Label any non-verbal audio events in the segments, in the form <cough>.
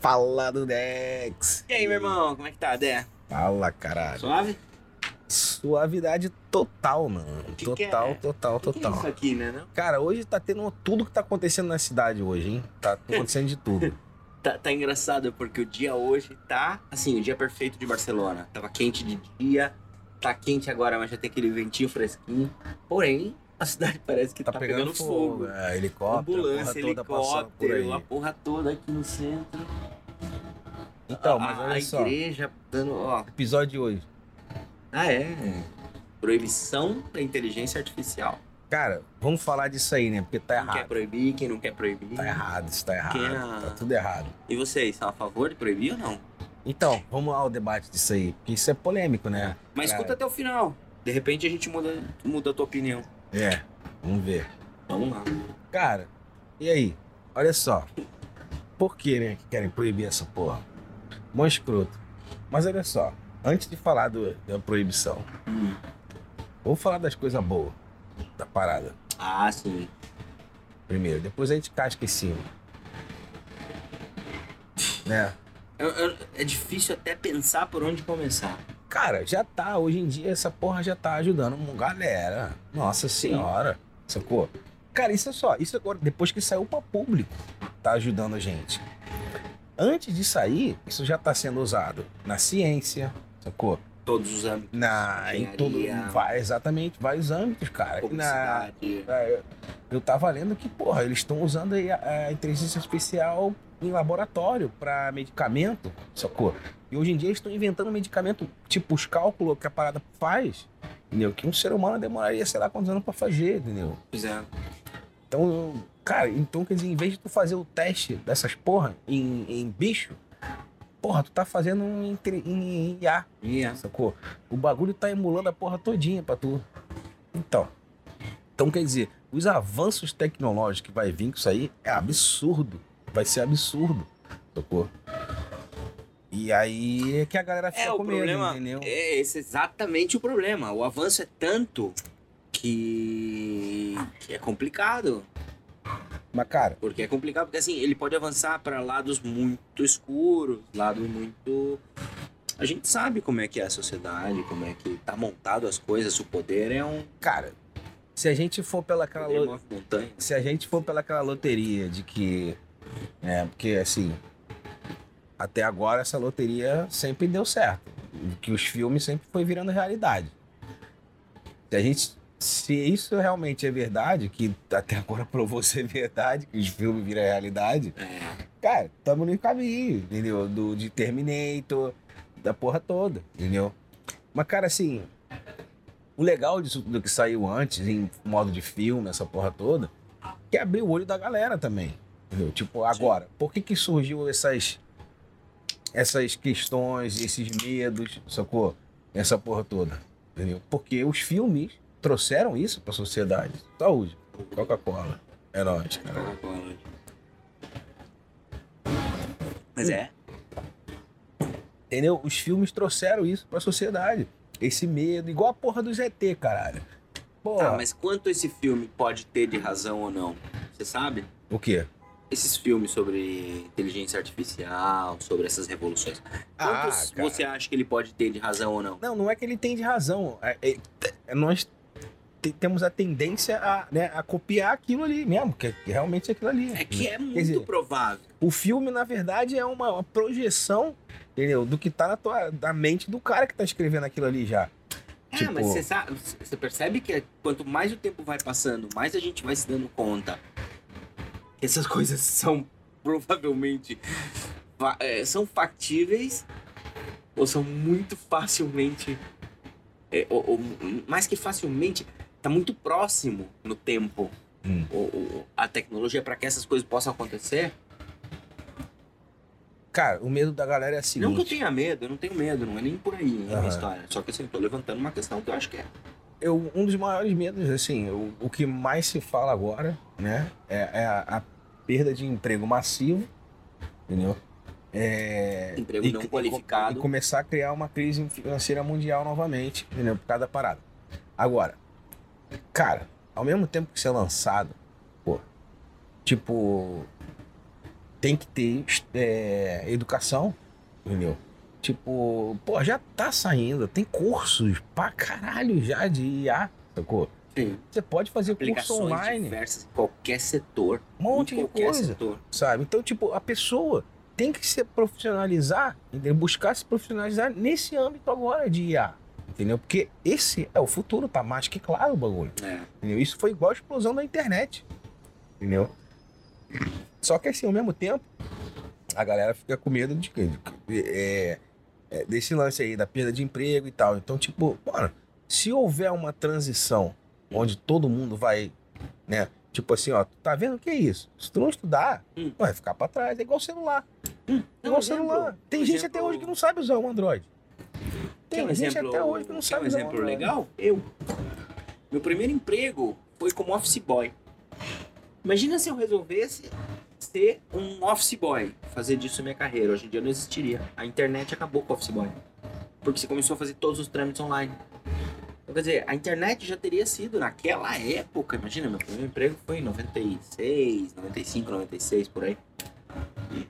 Fala do Dex. E aí, meu irmão, como é que tá, Dé? Fala, caralho. Suave? Suavidade total, mano. Que total, que é? total, O que que é total. isso aqui, né? Não? Cara, hoje tá tendo tudo que tá acontecendo na cidade hoje, hein? Tá acontecendo de tudo. <laughs> Tá, tá engraçado porque o dia hoje tá, assim, o dia perfeito de Barcelona. Tava quente de dia, tá quente agora, mas já tem aquele ventinho fresquinho. Porém, a cidade parece que Tá, tá, pegando, fogo. É, helicóptero, Ambulância, a helicóptero, a porra toda aqui no centro. Então, mas a, olha a só. igreja dando, ó. Episódio de hoje. Ah, é. Proibição da inteligência artificial. Cara, vamos falar disso aí, né? Porque tá Quem quer errado. proibir, quem não quer proibir. Tá errado, isso tá errado. É- Tá tudo errado. E vocês, são a favor de proibir ou não? Então, vamos ao debate disso aí. Porque isso é polêmico, né? Mas Cara, escuta até o final. De repente a gente muda, muda a tua opinião. É, vamos ver. Vamos lá. Cara, e aí? Olha só. Por que, né, que querem proibir essa porra? Mó escroto. Mas olha só, antes de falar do- da proibição, Hum. vamos falar das coisas boas da parada. Ah, sim. Primeiro, depois a gente casca em cima. Né? Eu- eu- é difícil até pensar por onde começar. Cara, já tá, hoje em dia essa porra já tá ajudando uma galera. Nossa senhora, sacou? Cara, isso é só, isso agora, depois que saiu pra público, tá ajudando a gente. Antes de sair, isso já tá sendo usado na ciência, sacou? Todos os âmbitos. Na, em todo, vai, exatamente, vários âmbitos, cara. Na, é, eu- tava lendo que, porra, eles estão usando a, a inteligência artificial em laboratório pra medicamento, sacou? E hoje em dia eles estão inventando medicamento, tipo os cálculos que a parada faz, entendeu? Que um ser humano demoraria, sei lá, quantos anos pra fazer, entendeu? Pois é. Então, cara, então quer dizer, em vez de tu fazer o teste dessas porra em, em bicho, porra, tu tá fazendo em, em, em IA, Yeah. sacou? O bagulho tá emulando a porra todinha pra tu. Então. Então, quer dizer, os avanços tecnológicos que vai vir com isso aí é absurdo. Vai ser absurdo, sacou? E aí é que a galera fica É, o com medo, problema entendeu? é esse é exatamente o problema. O avanço é tanto que, que é complicado. Mas, cara, Porque é complicado, porque assim, ele pode avançar para lados muito escuros, lados muito. A gente sabe como é que é a sociedade, como é que tá montado as coisas, o poder é um. cara, se a gente for pela aquela Poder lo- se a gente for pelaquela loteria de que. É, porque assim. Até agora essa loteria sempre deu certo. Que os filmes sempre foi virando realidade. Se a gente. Se isso realmente é verdade, que até agora <laughs> provou ser verdade, que os filmes viram realidade, É, cara, estamos no caminho, entendeu? Do, de Terminator, da porra toda, entendeu? Mas, cara, assim, o legal disso do que saiu antes, em modo de filme, essa porra toda, que é abrir o olho da galera também, entendeu? Tipo, agora, por que que surgiu essas, essas questões, esses medos, sacou? Essa porra toda, entendeu? Porque os filmes trouxeram isso pra sociedade. Saúde, Coca-Cola, é nóis, cara. Coca-Cola. Mas é. Entendeu? Os filmes trouxeram isso pra sociedade. Esse medo, igual a porra do ZT, caralho. Porra. Tá, mas quanto esse filme pode ter de razão ou não? Você sabe? O quê? Esses filmes sobre inteligência artificial, sobre essas revoluções. Ah, Quantos cara. você acha que ele pode ter de razão ou não? Não, não é que ele tem de razão. É- é- nós temos a tendência a, né, a copiar aquilo ali mesmo, que, que realmente é aquilo ali. É que é muito dizer, provável. O filme, na verdade, é uma, uma projeção, entendeu? Do que tá na tua, da mente do cara que tá escrevendo aquilo ali já. É, Tipo- mas você sabe, você percebe que quanto mais o tempo vai passando, mais a gente vai se dando conta que essas <laughs> coisas são provavelmente é, são factíveis ou são muito facilmente é, ou, ou mais que facilmente tá muito próximo no tempo Hum. o- o- a tecnologia para que essas coisas possam acontecer. Cara, o medo da galera é seguinte. Não que eu tenha medo, eu não tenho medo, não é nem por aí a Aham. minha história. Só que assim, eu tô levantando uma questão que eu acho que é. eu, um dos maiores medos, assim, o, o que mais se fala agora, né, é, é a, a perda de emprego massivo, entendeu? É, Emprego e- não e- qualificado. E começar a criar uma crise financeira mundial novamente, entendeu? Por causa da parada. Agora, cara, ao mesmo tempo que ser lançado, pô, tipo, tem que ter é, educação, entendeu? Tipo, pô, já tá saindo, tem cursos pra caralho já de IA, sacou? Sim. Você pode fazer curso online, diversas qualquer setor. um monte de qualquer coisa, setor. sabe? Então, tipo, a pessoa tem que se profissionalizar, buscar se profissionalizar nesse âmbito agora de IA, entendeu? Porque esse é o futuro, tá mais que claro o bagulho. É. Entendeu? Isso foi igual a explosão da internet. Entendeu? Só que assim, ao mesmo tempo, a galera fica com medo de quê? De- é, é, desse lance aí, da perda de emprego e tal. Então, tipo, mano, se houver uma transição onde todo mundo vai, né? Tipo assim, ó, tá vendo o que é isso? Se tu não estudar, Hum. vai ficar pra trás. É igual celular. É Não, igual um celular. exemplo- Tem gente exemplo- até hoje que não sabe usar um Android. Tem um exemplo, até hoje que não sabe um exemplo legal? Eu. Meu primeiro emprego foi como office boy. Imagina se eu resolvesse ser um office boy, fazer disso minha carreira. Hoje em dia não existiria. A internet acabou com o office boy. Porque você começou a fazer todos os trâmites online. Então, quer dizer, a internet já teria sido naquela época. Imagina, meu primeiro emprego foi em 96, 95, 96, por aí.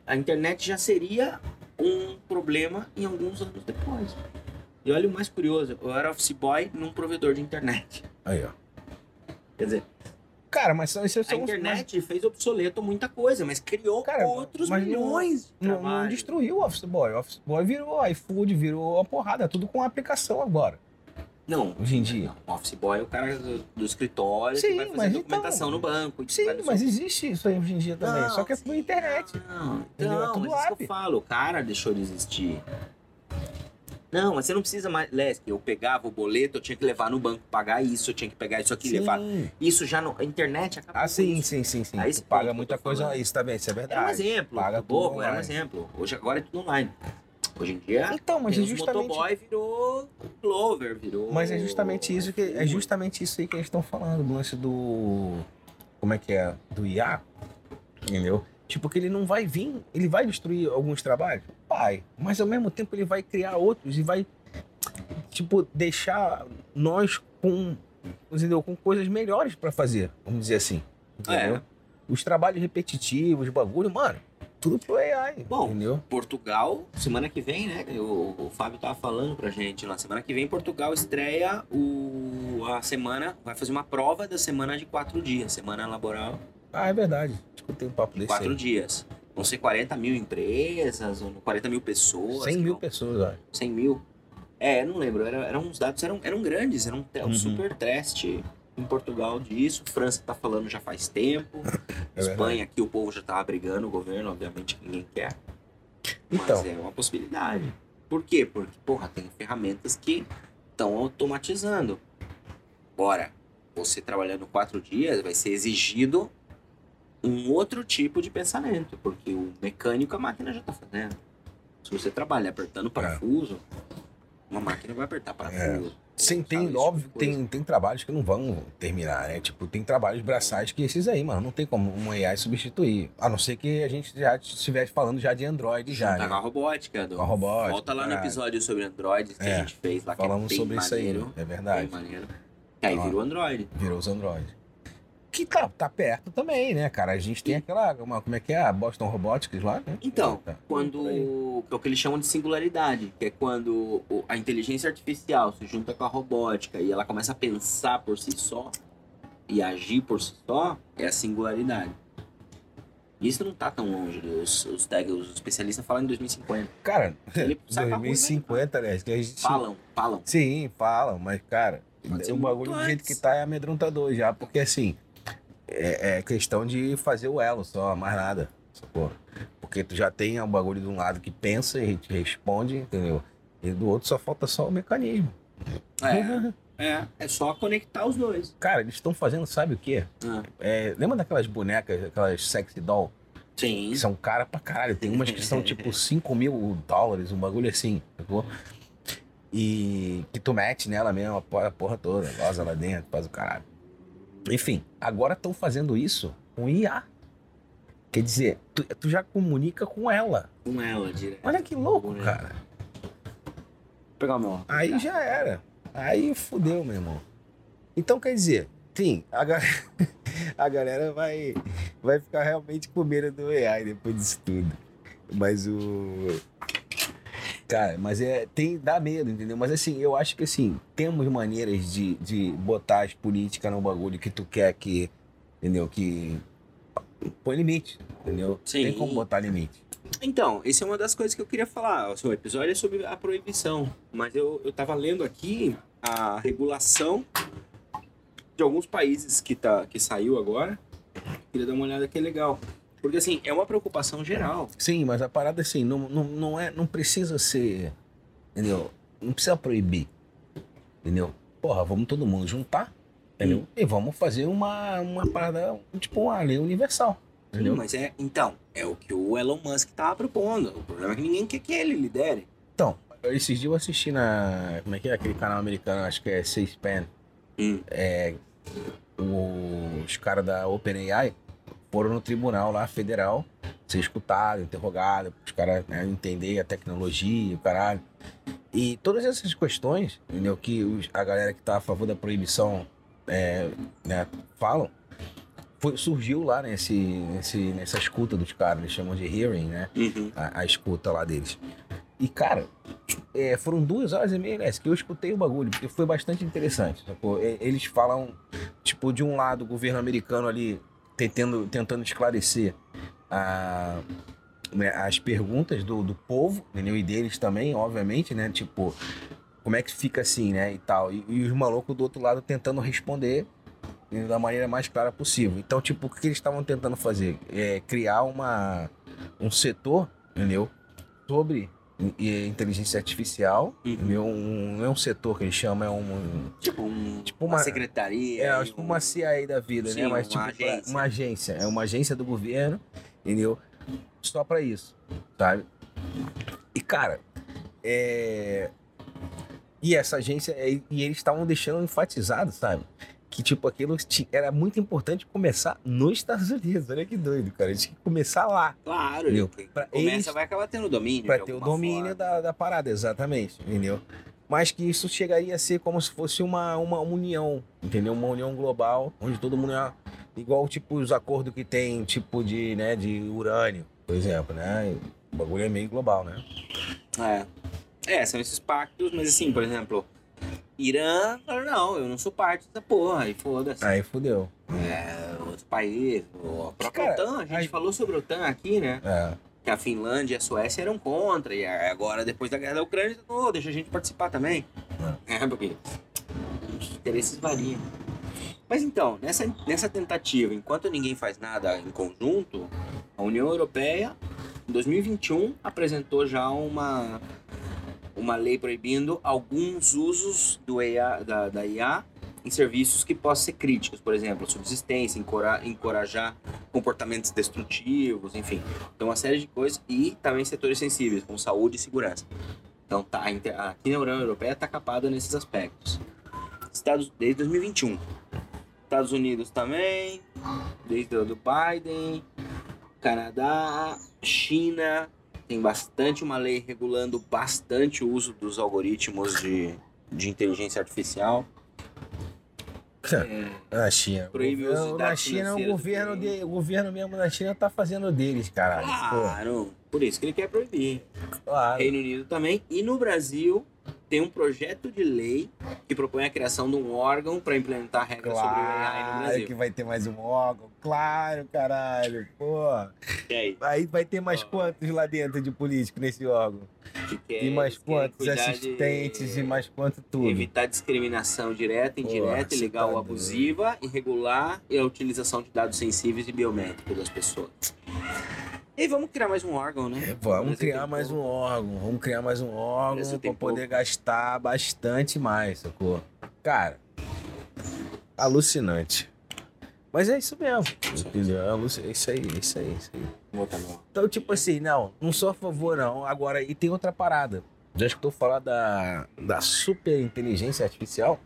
A internet já seria um problema em alguns anos depois. E olha o mais curioso, eu era office boy num provedor de internet. Aí, ó. Quer dizer, Cara, mas são a são os- internet fez obsoleto muita coisa, mas criou Cara, outros mas não- milhões de Não, não destruiu o Office Boy. O Office Boy virou iFood, virou uma porrada. É tudo com aplicação agora, Não, hoje em dia. não, office boy é o cara do, do escritório Sim, que vai fazer mas documentação então- no banco. Sim, mas existe isso aí hoje em dia também. Não, só que é por internet. Não, Entendeu? É tudo mas isso que app. eu falo, o cara deixou de existir. Não, mas você não precisa mais. Eu pegava o boleto, eu tinha que levar no banco, pagar isso, eu tinha que pegar isso aqui, levar. Sim. Isso já no. A internet acabou. Ah, sim, sim, sim, sim. A Tu esse paga muita coisa falando. isso também, isso é Era um verdade. exemplo. Paga bobo, tudo era um exemplo. Hoje agora é tudo online. Hoje em dia, Então, mas é justamente. motoboy virou Clover, virou. Mas é justamente isso que é justamente isso aí que eles estão falando, do lance do. Como é que é? Do IA. Entendeu? Tipo, que ele não vai vir, ele vai destruir alguns trabalhos? Vai. Mas ao mesmo tempo ele vai criar outros e vai, tipo, deixar nós com, entendeu? com coisas melhores pra fazer, vamos dizer assim. Entendeu? É. Os trabalhos repetitivos, bagulho, mano, tudo pro AI. Bom, entendeu? Portugal, semana que vem, né? O, o Fábio tava falando pra gente lá. Semana que vem, Portugal estreia o, a semana, vai fazer uma prova da semana de quatro dias. Semana laboral Ah, é verdade. Escutei um papo de desse quatro aí. dias. Vão ser 40 mil empresas, ou 40 mil pessoas. 100 que mil pessoas, olha. 100 mil. É, não lembro. Era, eram uns dados, eram, eram grandes, era um, um Uhum. super teste em Portugal disso. França tá falando já faz tempo. É Espanha aqui o povo já tava brigando, o governo, obviamente, ninguém quer. Mas Então. é uma possibilidade. Por quê? Porque, porra, tem ferramentas que estão automatizando. Agora, você trabalhando quatro dias, vai ser exigido um outro tipo de pensamento, porque o mecânico a máquina já tá fazendo. Se você trabalha apertando parafuso, uma máquina vai apertar parafuso. Sim, Sabe, tem, tipo óbvio, tem, tem trabalhos que não vão terminar, né? Tipo, tem trabalhos braçais que esses aí, mano, não tem como uma AI substituir. A não ser que a gente já estivesse falando já de Android já, Tá né? com a robótica. Do... Com a robótica, Volta lá no caralho. episódio sobre Android que É, a gente fez lá, que Falamos é bem sobre isso aí, maneiro. é Bem verdade. maneiro. E aí virou Android. Virou os Android. Que tá, tá perto também, né, cara? A gente tem aquela, uma, como é que é? A Boston Robotics lá, né? Então, Tá. quando. É o que eles chamam de singularidade, que é quando a inteligência artificial se junta com a robótica e ela começa a pensar por si só e agir por si só, é a singularidade. Isso não tá tão longe. Os, os, tag- os especialistas falam em 2050. Cara, Ele sai pra rua e vai 2050, né? Que a gente... Falam, falam. Sim, falam, mas, cara, o bagulho do jeito que tá é amedrontador já, porque assim, é, é questão de fazer o elo só, mais nada. Sacou? Porque tu já tem um bagulho de um lado que pensa e te responde, entendeu? E do outro só falta só o mecanismo. É, <laughs> é, é só conectar os dois. Cara, eles estão fazendo, sabe o quê? Ah, É, lembra daquelas bonecas, aquelas sexy doll? sim. Que são cara pra caralho. Tem umas que são tipo <laughs> 5 mil dólares, um bagulho assim, sacou? E que tu mete nela mesmo, a porra toda, goza lá dentro, faz o caralho. Enfim, agora estão fazendo isso com IA. Quer dizer, tu, tu já comunica com ela. Com ela direto. Olha que louco, Bonito. cara. Vou pegar o meu. Aí já era. Aí fudeu, meu irmão. Então quer dizer, sim, a, ga- <laughs> a galera vai, vai ficar realmente com medo do AI depois disso tudo. Mas o. Cara, mas é. Tem, dá medo, entendeu? Mas assim, eu acho que assim, temos maneiras de, de botar as políticas no bagulho que tu quer que. Entendeu? Que. Põe limite, entendeu? Sim. Tem como botar limite. Então, essa é uma das coisas que eu queria falar. O seu episódio é sobre a proibição. Mas eu, eu tava lendo aqui a regulação de alguns países que, tá, que saiu agora. Queria dar uma olhada que é legal. Porque assim, é uma preocupação geral. Sim, mas a parada assim, não, não, não, é, não precisa ser. Entendeu? Não precisa proibir. Entendeu? Porra, vamos todo mundo juntar. Entendeu? E vamos fazer uma, uma parada, tipo uma lei universal. Entendeu? Sim, mas é. Então, é o que o Elon Musk tava propondo. O problema é que ninguém quer que ele lidere. Então, esses dias eu assisti na. Como é que é aquele canal americano? Acho que é C-SPAN. Hum. É, o- os caras da OpenAI foram no tribunal lá federal ser escutado, interrogado, os caras né, entender a tecnologia, o caralho. E todas essas questões, entendeu, que os- a galera que tá a favor da proibição é, né, falam, foi- surgiu lá nesse, nesse, nessa escuta dos caras, eles chamam de hearing, né? Uhum. a, a escuta lá deles. E, cara, é, foram duas horas e meia, né, que eu escutei o bagulho, porque foi bastante interessante. Eles falam, tipo, de um lado, o governo americano ali tentando, tentando esclarecer a- né, as perguntas do, do povo, entendeu? E deles também, obviamente, né? Tipo, como é que fica assim, né? E tal. E, e os malucos do outro lado tentando responder né, da maneira mais clara possível. Então, tipo, o que eles estavam tentando fazer? É criar uma, um setor, entendeu? Sobre inteligência artificial, Uhum. Um, não é um setor que eles chamam, é um... Tipo, um, Tipo uma, uma- secretaria. É, tipo um- uma CIA da vida, Sim, né? Mas uma tipo, agência. uma agência. É uma agência do governo, entendeu? Só pra isso, sabe? E, cara, é... E essa agência, e eles estavam deixando enfatizado, sabe? Que, tipo, aquilo era muito importante começar nos Estados Unidos. Olha que doido, cara. Tinha que começar lá. Claro, Entendeu? Pra começa eles- vai acabar tendo domínio. Pra de ter o domínio da, da parada, exatamente, entendeu? Mas que isso chegaria a ser como se fosse uma, uma união, entendeu? Uma união global, onde todo mundo é igual, tipo, os acordos que tem, tipo, de, né, de urânio, por exemplo, né? O bagulho é meio global, né? É. É, são esses pactos, mas assim, por exemplo, Irã, falou, não, eu não sou parte dessa porra, e foda-se. Aí fudeu. É, outro país, a própria Cara, OTAN, a gente aí- falou sobre a OTAN aqui, né? É. Que a Finlândia e a Suécia eram contra, e agora, depois da guerra da Ucrânia, oh, deixa a gente participar também. É, porque os interesses variam. Mas então, nessa, nessa tentativa, enquanto ninguém faz nada em conjunto, a União Europeia, em 2021, apresentou já uma, uma lei proibindo alguns usos do IA, da, da IA em serviços que possam ser críticos, por exemplo, subsistência, encora- encorajar comportamentos destrutivos, enfim. Então, uma série de coisas e também setores sensíveis, como saúde e segurança. Então, tá, aqui na União Europeia está capada nesses aspectos. Estados, desde 2021. Estados Unidos também, desde o do Biden, Canadá, China, tem bastante uma lei regulando bastante o uso dos algoritmos de, de inteligência artificial. É, Na China. Proíbe o uso China, o governo, de, o governo mesmo da China tá fazendo deles, caralho. claro, por isso que ele quer proibir. Pô, claro. Reino Unido também. E no Brasil tem um projeto de lei que propõe a criação de um órgão para implementar regras sobre o AI no Claro Brasil. que vai ter mais um órgão. Claro, caralho. Pô. E aí? Aí vai ter mais quantos lá dentro de político nesse órgão? Que quer- E mais quantos cuidar de assistentes e mais quanto tudo? Evitar discriminação direta, indireta, Porra, ilegal você ou tá abusiva, irregular e a utilização de dados sensíveis e biométricos das pessoas. E vamos criar mais um órgão, né? É, vamos criar mais um órgão, vamos criar mais um órgão tem poder gastar bastante mais, sacou? Cara, alucinante. Mas é isso mesmo, entendeu? É é isso aí, é isso aí, é isso aí. Então, tipo assim, não, não sou a favor, não. Agora, e tem outra parada. Já escutou falar da, da super inteligência artificial?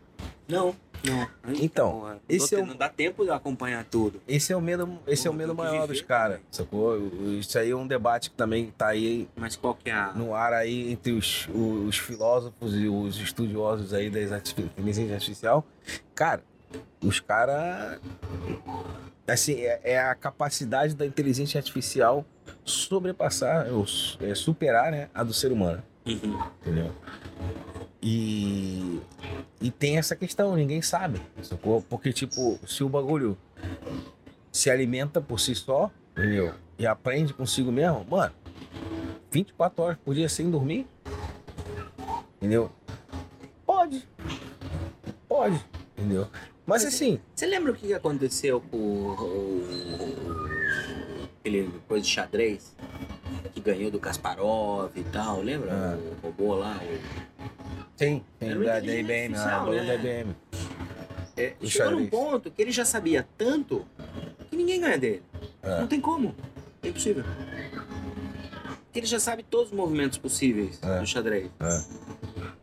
Não, não. Então, Não, esse é o- não dá tempo de acompanhar tudo. Esse é o medo, esse é o medo maior dos caras, sacou? Isso aí é um debate que também tá aí Mas qual que é a... no ar aí entre os, os filósofos e os estudiosos aí da inteligência artificial. Cara, os caras Assim, é, é a capacidade da inteligência artificial sobrepassar, ou é, superar, né, a do ser humano. Uhum. Entendeu? E, e tem essa questão, ninguém sabe, sacou? Porque, tipo, se o bagulho se alimenta por si só, entendeu? E aprende consigo mesmo, mano, 24 horas por dia sem dormir, entendeu? Pode. Pode, entendeu? Mas assim, Você lembra o que aconteceu com o, o- aquele coisa de xadrez? Que ganhou do Kasparov e tal, lembra? Ah. O robô lá. o- tem Era uma da, IBM, artificial, a bagulho né? da IBM. É, O chegou num ponto que ele já sabia tanto que ninguém ganha dele. É. Não tem como. É impossível. Porque ele já sabe todos os movimentos possíveis É. do xadrez.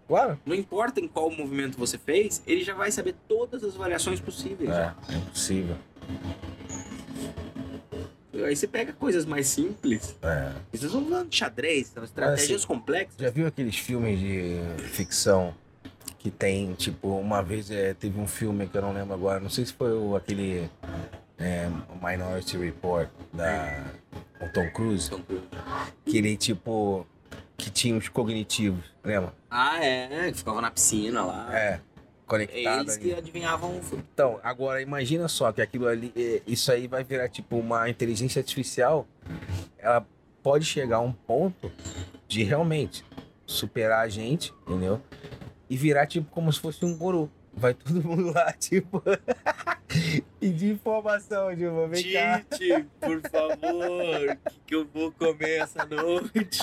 Claro. Não importa em qual movimento você fez, ele já vai saber todas as variações possíveis. É, é impossível. Aí você pega coisas mais simples. É. Vocês estão falando de xadrez, são estratégias assim, complexas. Já viu aqueles filmes de ficção que tem, tipo, uma vez é, teve um filme que eu não lembro agora, não sei se foi o, aquele é, Minority Report da o Tom Cruise, Tom Cruise. que ele, tipo, que tinha os cognitivos, lembra? Ah, é, que ficava na piscina lá. É, conectado Eles que adivinhavam o futuro. Então, agora imagina só que aquilo ali, é, isso aí vai virar tipo uma inteligência artificial. Ela pode chegar a um ponto de realmente superar a gente, entendeu? E virar tipo como se fosse um guru. Vai todo <laughs> mundo lá, tipo, pedir informação, tipo, vem cá. Tite, por favor, que, que eu vou comer essa noite?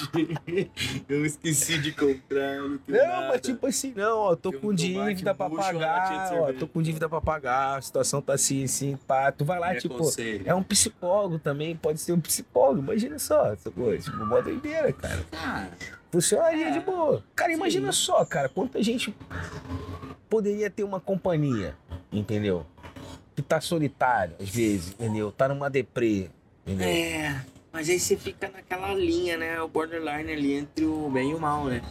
<laughs> Eu esqueci de comprar, não tenho Não, nada. mas tipo assim, não, ó, tô Tem um com tomate dívida pra pagar, de ó, tô com dívida pra pagar, a situação tá assim, assim, pá. Tu vai lá, Me tipo, aconselha. É um psicólogo também, pode ser um psicólogo, imagina só, coisa, tipo, mó doideira, cara. Cara, Funcionaria É. de boa. Cara, imagina Sim. só, cara, quanta gente poderia ter uma companhia, entendeu? Que tá solitário, às vezes, entendeu? Tá numa deprê, entendeu? é, mas aí você fica naquela linha, né? O borderline ali entre o bem e o mal, né?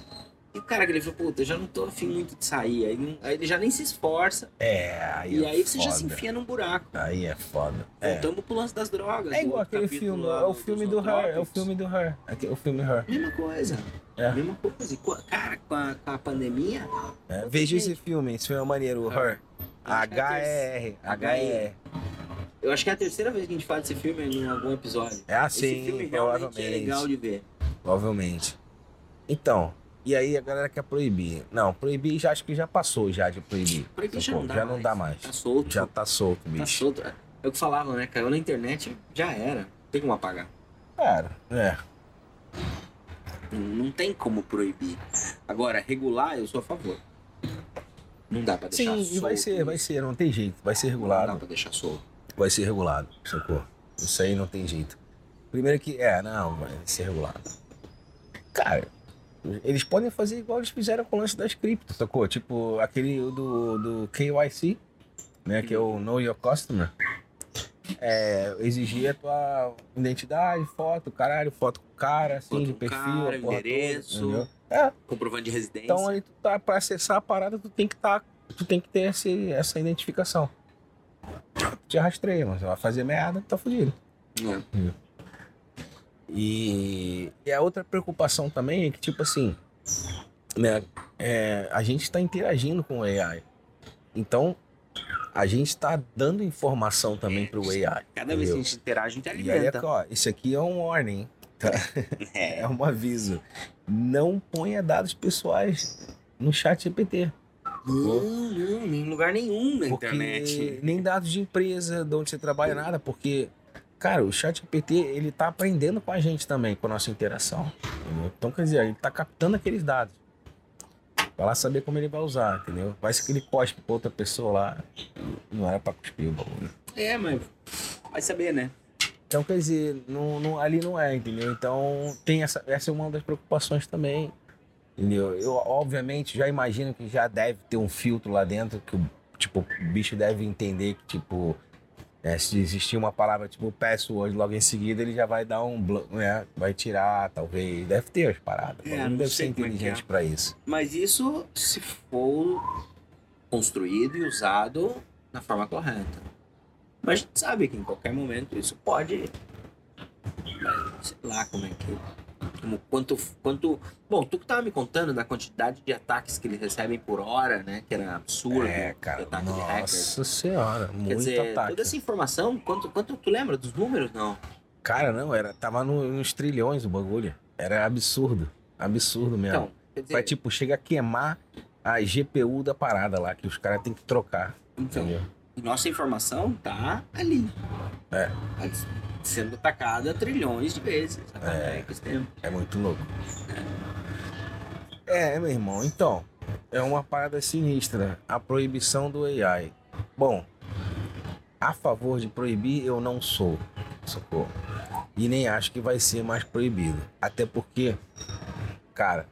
E o cara que ele falou, puta, eu já não tô afim muito de sair. Aí, aí ele já nem se esforça. É, aí e é aí você já foda. se enfia num buraco. Aí é foda. É. Voltamos pro lance das drogas. É igual aquele filme, é o filme do Her, é o filme do Her. Aqui, o filme Her. Mesma coisa. É. Mesma coisa. Co- Cara, com a, com a pandemia, É, veja esse filme, esse filme é maneiro, o Her. Acho é a H-E-R, H-E-R. eu acho que é a terceira vez que a gente fala desse filme em algum episódio. É assim, Esse filme realmente é provavelmente. legal de ver. Provavelmente. Então, e aí a galera quer proibir. Não, proibir já acho que já passou já de proibir. Proibir já não dá já mais. não dá mais. Tá solto. Já tá solto, Tá bicho. solto. É o que falavam, né? Caiu na internet, já era. Não tem como apagar. Cara, é. Não tem como proibir. Agora, regular, eu sou a favor. Não dá pra deixar Sim, solto. e vai ser, vai ser, não tem jeito. Vai ser Não dá regulado. pra deixar solto. Vai ser regulado, sacou? Isso aí não tem jeito. Primeiro que, é, não, vai ser regulado. Cara, eles podem fazer igual eles fizeram com o lance das criptos, sacou? Tipo, aquele do, do KYC, né? Que é o Know Your Customer. É, exigir a tua identidade, foto, caralho, foto com o cara, assim, Foto de perfil, cara, endereço. toda? É, Comprovante de residência. então aí tu tá, pra acessar a parada, tu tem que tá, tu tem que ter esse, essa identificação. Te rastreia, mas vai fazer merda, tá fudido. É. E, e a outra preocupação também é que, tipo assim, né, é, a gente está interagindo com o AI. Então, a gente está dando informação também pro AI. Cada vez que a entendeu? gente interage, a gente E aí, alimenta. ó, isso aqui é um warning, <laughs> É. é um aviso. Não ponha dados pessoais no chat GPT. Não, não, em lugar nenhum na Porque internet. nem dados de empresa, de onde você trabalha, nada, porque, cara, o chat GPT, ele tá aprendendo com a gente também, com a nossa interação. entendeu? Então, quer dizer, ele tá captando aqueles dados. Vai lá saber como ele vai usar, entendeu? Vai ser que ele cospe pra outra pessoa lá. Não era pra cuspir o bagulho. É, mas vai saber, né? Então, quer dizer, não, não- ali não é, entendeu? Então, tem essa, essa é uma das preocupações também, entendeu? Eu, obviamente, já imagino que já deve ter um filtro lá dentro, que o, tipo, o bicho deve entender que, tipo, é, se existir uma palavra tipo password logo em seguida, ele já vai dar um, né? Vai tirar, talvez. Deve ter as paradas. É, não não deve ser é que inteligente é. pra isso. Mas isso se for construído e usado na forma correta. Mas a gente sabe que em qualquer momento isso pode. Sei lá como é que. Como, quanto, quanto. Bom, tu que tava me contando da quantidade de ataques que eles recebem por hora, né? Que era absurdo. É, cara. ataque de hackers. Nossa senhora, muito Quer dizer, ataque. toda essa informação, quanto, quanto tu lembra dos números? Não. Cara, não, era, tava no- nos trilhões o bagulho. Era absurdo. Absurdo mesmo. Então, quer dizer, Vai, tipo, chega a queimar a GPU da parada lá, que os caras têm que trocar. então, Entendeu? Nossa informação tá ali. É. Sendo atacada trilhões de vezes. É. É. É muito louco. É, meu irmão, então. É uma parada sinistra. A proibição do AI. Bom, a favor de proibir eu não sou. Socorro. E nem acho que vai ser mais proibido. Até porque, cara,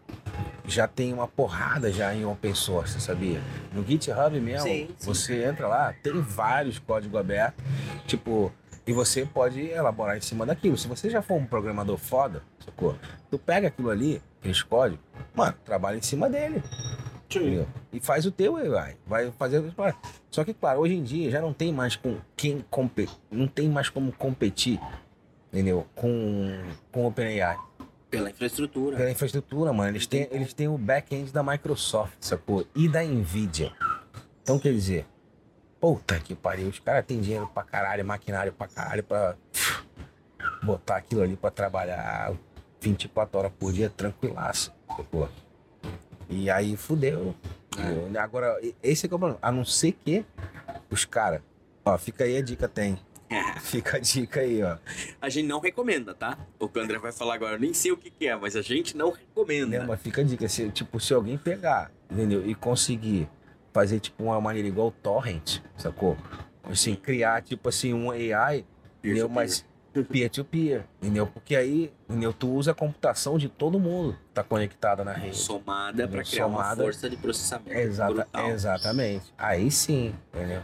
já tem uma porrada já em open source, sabia? No GitHub mesmo, Sim, sim. você entra lá, tem vários códigos abertos, tipo, e você pode elaborar em cima daquilo. Se você já for um programador foda, sacou? Tu pega aquilo ali, aqueles códigos, mano, trabalha em cima dele. E faz o teu AI. Vai fazer. Só que, claro, hoje em dia já não tem mais com quem compe... não tem mais como competir, entendeu? Com, com OpenAI. Pela infraestrutura. Pela infraestrutura, mano. Eles têm, eles têm o back-end da Microsoft, sacou? E da Nvidia. Então, quer dizer, puta que pariu. Os caras têm dinheiro pra caralho, maquinário pra caralho pra botar aquilo ali pra trabalhar 24 horas por dia tranquilaço, sacou? E aí fudeu. entendeu? Agora, esse é, que é o problema. A não ser que os caras. Ó, fica aí a dica, tem. <laughs> Fica a dica aí, ó. A gente não recomenda, tá? O que o André vai falar agora, eu nem sei o que, que é, mas a gente não recomenda. Não, mas fica a dica, se, tipo, se alguém pegar, entendeu? E conseguir fazer, tipo, uma maneira igual o Torrent, sacou? Assim, criar, tipo assim, um AI, entendeu? Mas peer-to-peer, entendeu? Porque aí, entendeu? Tu usa a computação de todo mundo que tá conectada na rede. Somada pra criar Somada. uma força de processamento Exata, exatamente. Aí sim, entendeu?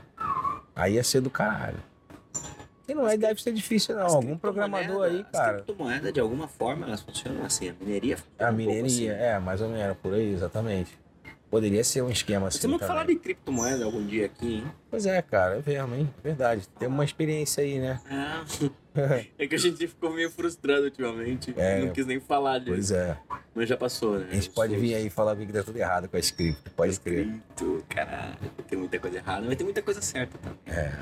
Aí ia ser do caralho. E não é, deve ser difícil, não. Algum programador aí, cara. As criptomoedas, de alguma forma, elas funcionam assim. A mineria funciona A um mineria, assim. é, mais ou menos, por aí, exatamente. Poderia ser um esquema assim. Que também. falar de criptomoeda algum dia aqui, hein? Pois é, cara, é mesmo, hein? Verdade. Tem uma experiência aí, né? É. <laughs> é que a gente ficou meio frustrado ultimamente. É. Não quis nem falar disso. Pois é. Mas já passou, né? A gente pode vir aí falar que tá tudo errado com a script, pode. Escrito, caralho. Tem muita coisa errada, mas tem muita coisa certa também. É.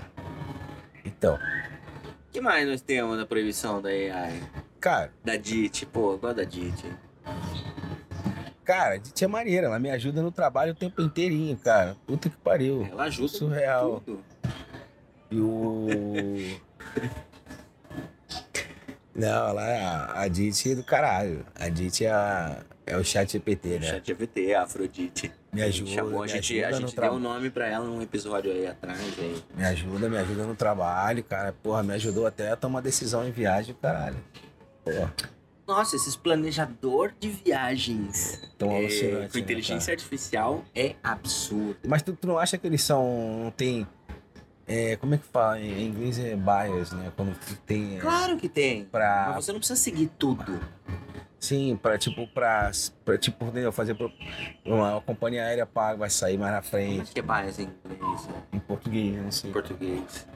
Então, O que mais nós temos na proibição da AI? cara, Da DIT, pô, eu gosto da DIT. cara, a Diti é maneira, ela me ajuda no trabalho o tempo inteirinho, cara. Puta que pariu. Ela ajuda Surreal. tudo. E o. <laughs> Não, ela é a, é do caralho. A Diti é, a- é o chat GPT, né? Chat GPT, a Afrodite. Me ajuda, Chamou, a gente, a ajuda no gente deu trabalho. um nome pra ela num episódio aí atrás. Aí. Me ajuda, me ajuda no trabalho, cara. Porra, me ajudou até a tomar decisão em viagem, caralho. Porra, Nossa, esses planejador de viagens tão é, com né, inteligência cara? artificial é absurdo. Mas tu, tu não acha que eles são. Tem. é, como é que fala? Em inglês é bias, né? Quando tem. é, Claro que tem. Pra. Mas você não precisa seguir tudo. Sim, pra tipo, pra. pra tipo, entendeu? Fazer. pro- Uma companhia aérea paga, vai sair mais na Como é frente. que é bias em inglês, né? Em português, não sei. em português?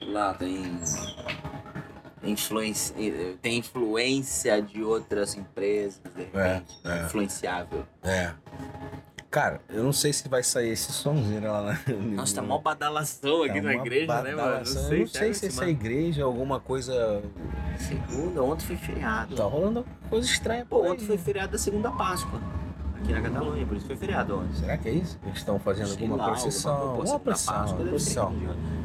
Lá tem influência, tem influência de outras empresas, de repente, é. influenciável. É. Cara, eu não sei se vai sair esse somzinho lá na. <laughs> Nossa, tá mó <laughs> badalação aqui Tá na igreja, né, mano? badalação. Eu não sei se essa igreja é alguma coisa. Segunda, ontem foi feriado. Tá rolando alguma coisa estranha. Pô, ontem foi feriado da segunda Páscoa. Aqui na Catalunha, por isso foi feriado ontem. Será que é isso? Eles estão fazendo Sei alguma lá, procissão? alguma procissão, ser procissão.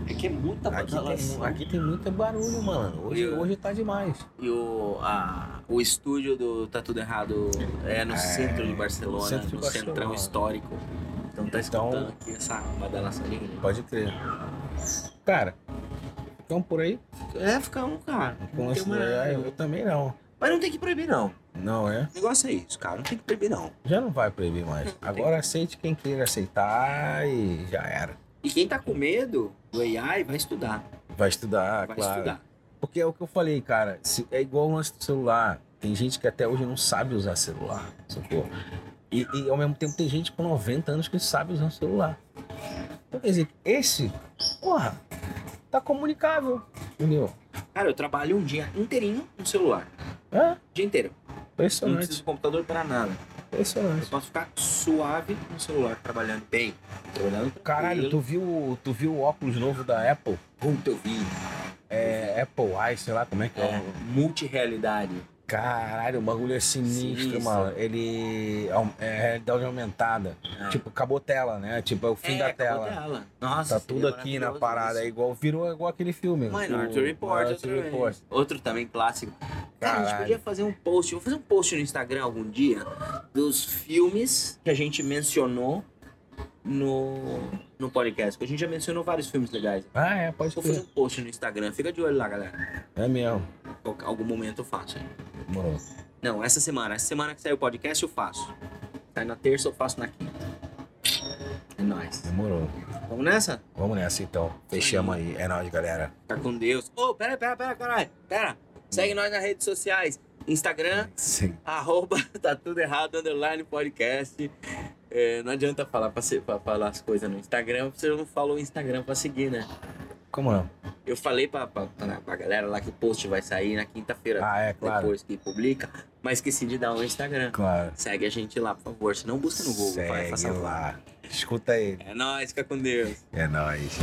É que é muita Aqui tem, aqui tem muito barulho, mano. Hoje, Eu- hoje tá demais. E o, a, o estúdio do Tá Tudo Errado é no É, centro de Barcelona, centro de no Barcelona. centrão histórico. Então tá Então- escutando aqui essa badalação de Pode crer. Cara, ficam por aí É, fica um, cara. esse. uma- é, eu também não. Mas não tem que proibir, não. Não é? O negócio é isso, cara. Não tem que proibir, não. Já não vai proibir mais. Agora aceite quem queira aceitar e já era. E quem tá com medo do AI vai estudar. Vai estudar, vai claro. estudar. Porque é o que eu falei, cara. se- é igual o lance do celular. Tem gente que até hoje não sabe usar celular, sacou? E, e ao mesmo tempo tem gente com 90 anos que sabe usar celular. Então, quer dizer, esse, porra, tá comunicável, entendeu? Cara, eu trabalho um dia inteirinho no celular. É, O dia inteiro. Não impressionante, preciso do computador pra nada. Eu impressionante. posso ficar suave no celular, trabalhando bem. Trabalhando Caralho, tu viu, tu viu o óculos novo da Apple? Puta, eu vi. É, Apple Eye, sei lá como é que é. É, multirealidade. Caralho, o bagulho é sinistro, Sinistro. mano. Ele é é realidade aumentada. É. Tipo, acabou tela, né? Tipo, é o fim É, da tela. dela. Nossa, Tá tudo aqui na parada, é igual, virou igual aquele filme. Minority o Report, outro, Report. outro também clássico. Cara, a gente Caralho. podia fazer um post. Vou fazer um post no Instagram algum dia dos filmes que a gente mencionou no, no podcast. A gente já mencionou vários filmes legais. Ah, é, pode Vou fazer um post no Instagram. Fica de olho lá, galera. É mesmo. Algum momento eu faço. Demorou. Não, essa semana. Essa semana que sair o podcast eu faço. Sai na terça, eu faço na quinta. É nóis. Demorou. Vamos nessa? Vamos nessa então. Fechamos aí. É nóis, galera. Fica com Deus. Ô, pera, pera, pera, caralho. Pera. Segue nós nas redes sociais. Instagram, Sim. arroba <laughs> tá tudo errado, underline podcast. É, não adianta falar pra, ser, pra falar as coisas no Instagram, você não falou o Instagram pra seguir, né? Como não? Eu falei pra, pra, pra, pra galera lá que o post vai sair na quinta-feira, Ah, é, claro. depois que publica, mas esqueci de dar o Instagram. Claro. Segue a gente lá, por favor. Se não, busca no Google. vai, faça Segue lá. Escuta ele. É nóis, fica com Deus. É nóis.